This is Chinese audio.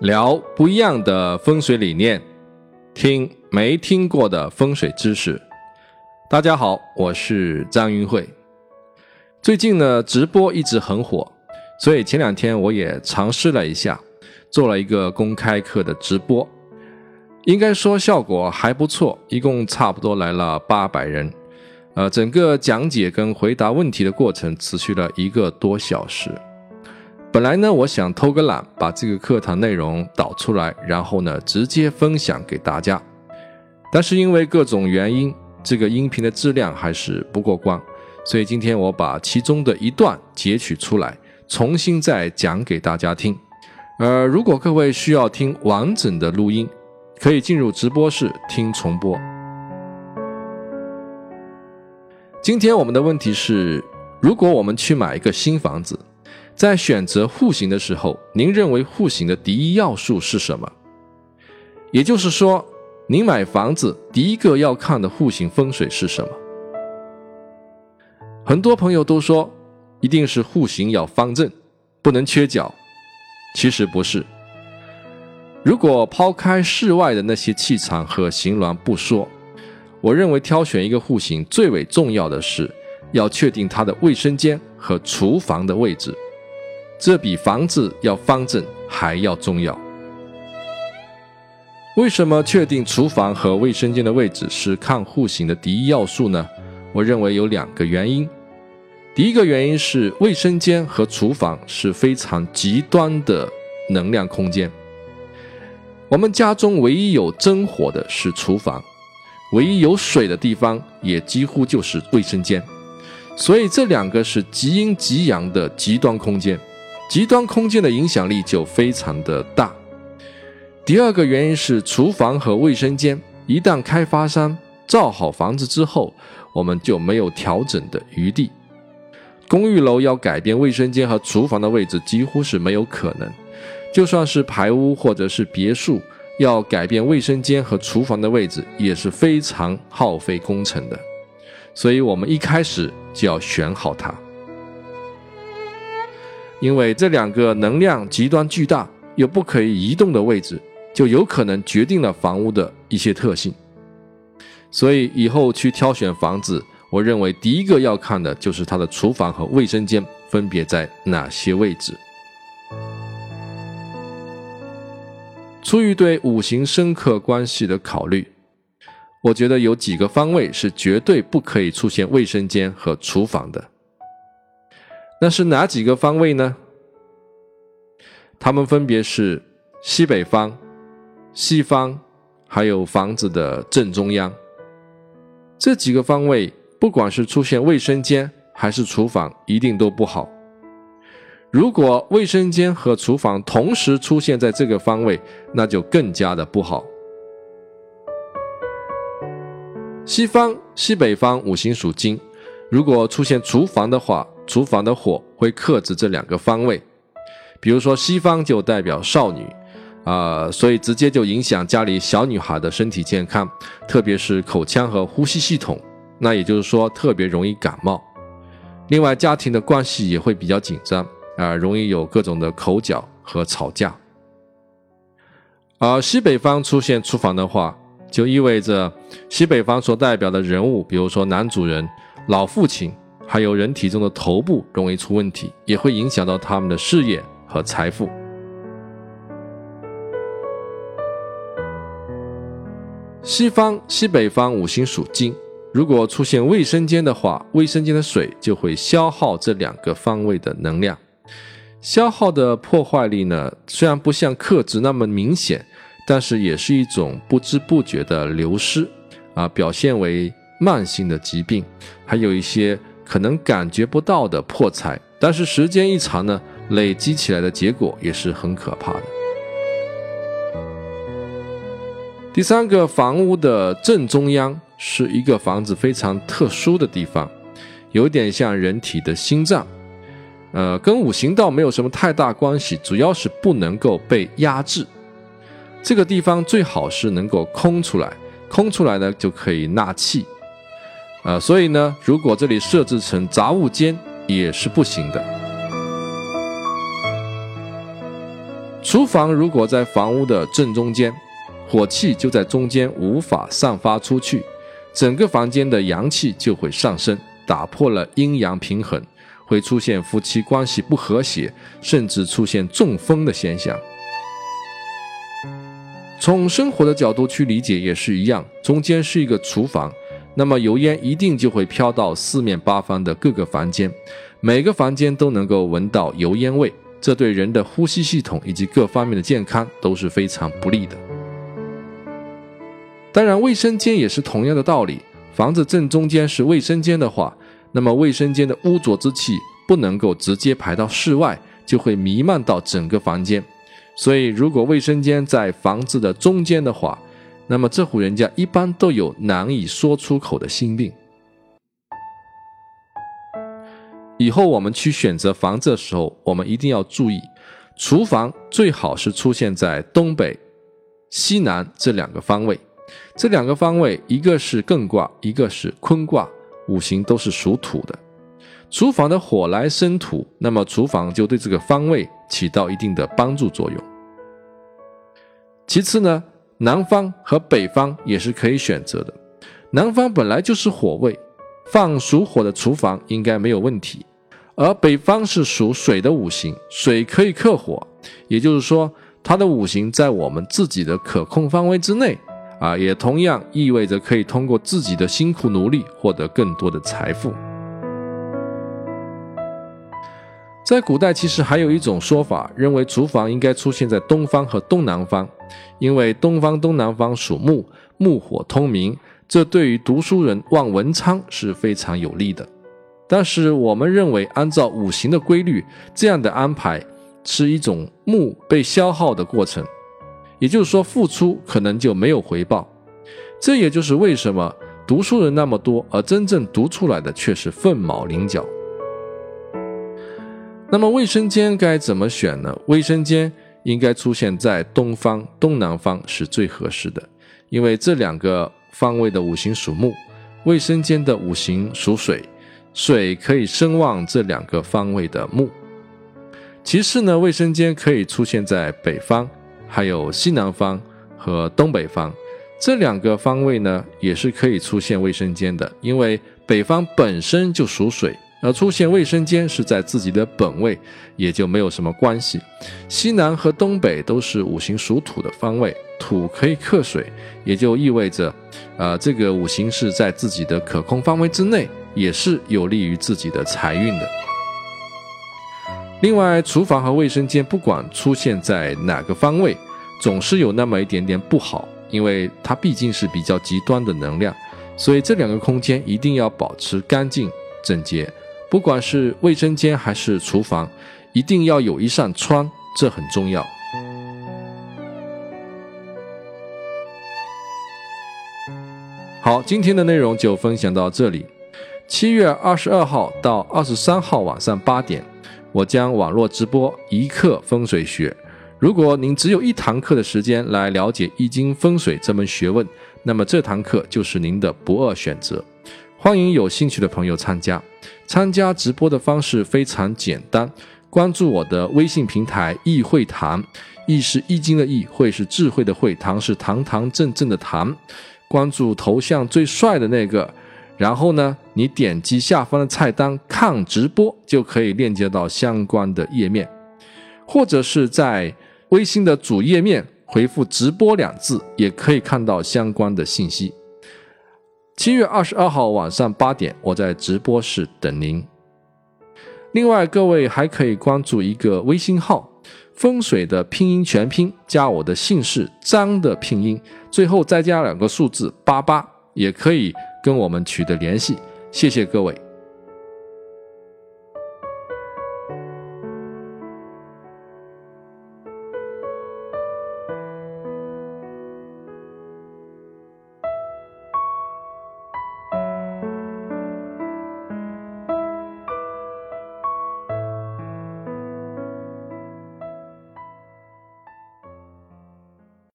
聊不一样的风水理念，听没听过的风水知识。大家好，我是张云慧。最近呢，直播一直很火，所以前两天我也尝试了一下，做了一个公开课的直播。应该说效果还不错，一共差不多来了八百人。呃，整个讲解跟回答问题的过程持续了一个多小时。本来呢，我想偷个懒，把这个课堂内容导出来，然后呢，直接分享给大家。但是因为各种原因，这个音频的质量还是不过关，所以今天我把其中的一段截取出来，重新再讲给大家听。呃，如果各位需要听完整的录音，可以进入直播室听重播。今天我们的问题是：如果我们去买一个新房子。在选择户型的时候，您认为户型的第一要素是什么？也就是说，您买房子第一个要看的户型风水是什么？很多朋友都说，一定是户型要方正，不能缺角。其实不是。如果抛开室外的那些气场和形峦不说，我认为挑选一个户型最为重要的是要确定它的卫生间和厨房的位置。这比房子要方正还要重要。为什么确定厨房和卫生间的位置是看户型的第一要素呢？我认为有两个原因。第一个原因是卫生间和厨房是非常极端的能量空间。我们家中唯一有真火的是厨房，唯一有水的地方也几乎就是卫生间，所以这两个是极阴极阳的极端空间。极端空间的影响力就非常的大。第二个原因是，厨房和卫生间一旦开发商造好房子之后，我们就没有调整的余地。公寓楼要改变卫生间和厨房的位置，几乎是没有可能。就算是排屋或者是别墅，要改变卫生间和厨房的位置，也是非常耗费工程的。所以，我们一开始就要选好它。因为这两个能量极端巨大又不可以移动的位置，就有可能决定了房屋的一些特性。所以以后去挑选房子，我认为第一个要看的就是它的厨房和卫生间分别在哪些位置。出于对五行深刻关系的考虑，我觉得有几个方位是绝对不可以出现卫生间和厨房的。那是哪几个方位呢？它们分别是西北方、西方，还有房子的正中央。这几个方位，不管是出现卫生间还是厨房，一定都不好。如果卫生间和厨房同时出现在这个方位，那就更加的不好。西方、西北方五行属金，如果出现厨房的话。厨房的火会克制这两个方位，比如说西方就代表少女，啊，所以直接就影响家里小女孩的身体健康，特别是口腔和呼吸系统，那也就是说特别容易感冒。另外，家庭的关系也会比较紧张，啊，容易有各种的口角和吵架。而西北方出现厨房的话，就意味着西北方所代表的人物，比如说男主人、老父亲。还有人体中的头部容易出问题，也会影响到他们的事业和财富。西方、西北方五行属金，如果出现卫生间的话，卫生间的水就会消耗这两个方位的能量，消耗的破坏力呢，虽然不像克制那么明显，但是也是一种不知不觉的流失啊，表现为慢性的疾病，还有一些。可能感觉不到的破财，但是时间一长呢，累积起来的结果也是很可怕的。第三个，房屋的正中央是一个房子非常特殊的地方，有点像人体的心脏，呃，跟五行道没有什么太大关系，主要是不能够被压制。这个地方最好是能够空出来，空出来呢就可以纳气。呃，所以呢，如果这里设置成杂物间也是不行的。厨房如果在房屋的正中间，火气就在中间无法散发出去，整个房间的阳气就会上升，打破了阴阳平衡，会出现夫妻关系不和谐，甚至出现中风的现象。从生活的角度去理解也是一样，中间是一个厨房，那么油烟一定就会飘到四面八方的各个房间，每个房间都能够闻到油烟味，这对人的呼吸系统以及各方面的健康都是非常不利的。当然，卫生间也是同样的道理，房子正中间是卫生间的话，那么卫生间的污浊之气不能够直接排到室外，就会弥漫到整个房间。所以，如果卫生间在房子的中间的话，那么这户人家一般都有难以说出口的心病。以后我们去选择房子的时候，我们一定要注意，厨房最好是出现在东北、西南这两个方位。这两个方位，一个是艮卦，一个是坤卦，五行都是属土的。厨房的火来生土，那么厨房就对这个方位起到一定的帮助作用。其次呢，南方和北方也是可以选择的。南方本来就是火位，放属火的厨房应该没有问题。而北方是属水的五行，水可以克火，也就是说，它的五行在我们自己的可控范围之内啊，也同样意味着可以通过自己的辛苦努力获得更多的财富。在古代，其实还有一种说法，认为厨房应该出现在东方和东南方，因为东方、东南方属木，木火通明，这对于读书人望文昌是非常有利的。但是我们认为，按照五行的规律，这样的安排是一种木被消耗的过程，也就是说，付出可能就没有回报。这也就是为什么读书人那么多，而真正读出来的却是凤毛麟角。那么卫生间该怎么选呢？卫生间应该出现在东方、东南方是最合适的，因为这两个方位的五行属木，卫生间的五行属水，水可以生旺这两个方位的木。其次呢，卫生间可以出现在北方、还有西南方和东北方这两个方位呢，也是可以出现卫生间的，因为北方本身就属水。而出现卫生间是在自己的本位，也就没有什么关系。西南和东北都是五行属土的方位，土可以克水，也就意味着，呃，这个五行是在自己的可控范围之内，也是有利于自己的财运的。另外，厨房和卫生间不管出现在哪个方位，总是有那么一点点不好，因为它毕竟是比较极端的能量，所以这两个空间一定要保持干净整洁。不管是卫生间还是厨房，一定要有一扇窗，这很重要。好，今天的内容就分享到这里。七月二十二号到二十三号晚上八点，我将网络直播一课风水学。如果您只有一堂课的时间来了解易经风水这门学问，那么这堂课就是您的不二选择。欢迎有兴趣的朋友参加。参加直播的方式非常简单，关注我的微信平台“易会堂”，易是易经的易，会是智慧的会，堂是堂堂正正的堂。关注头像最帅的那个，然后呢，你点击下方的菜单看直播，就可以链接到相关的页面，或者是在微信的主页面回复“直播”两字，也可以看到相关的信息。七月二十二号晚上八点，我在直播室等您。另外，各位还可以关注一个微信号“风水”的拼音全拼，加我的姓氏张的拼音，最后再加两个数字八八，也可以跟我们取得联系。谢谢各位。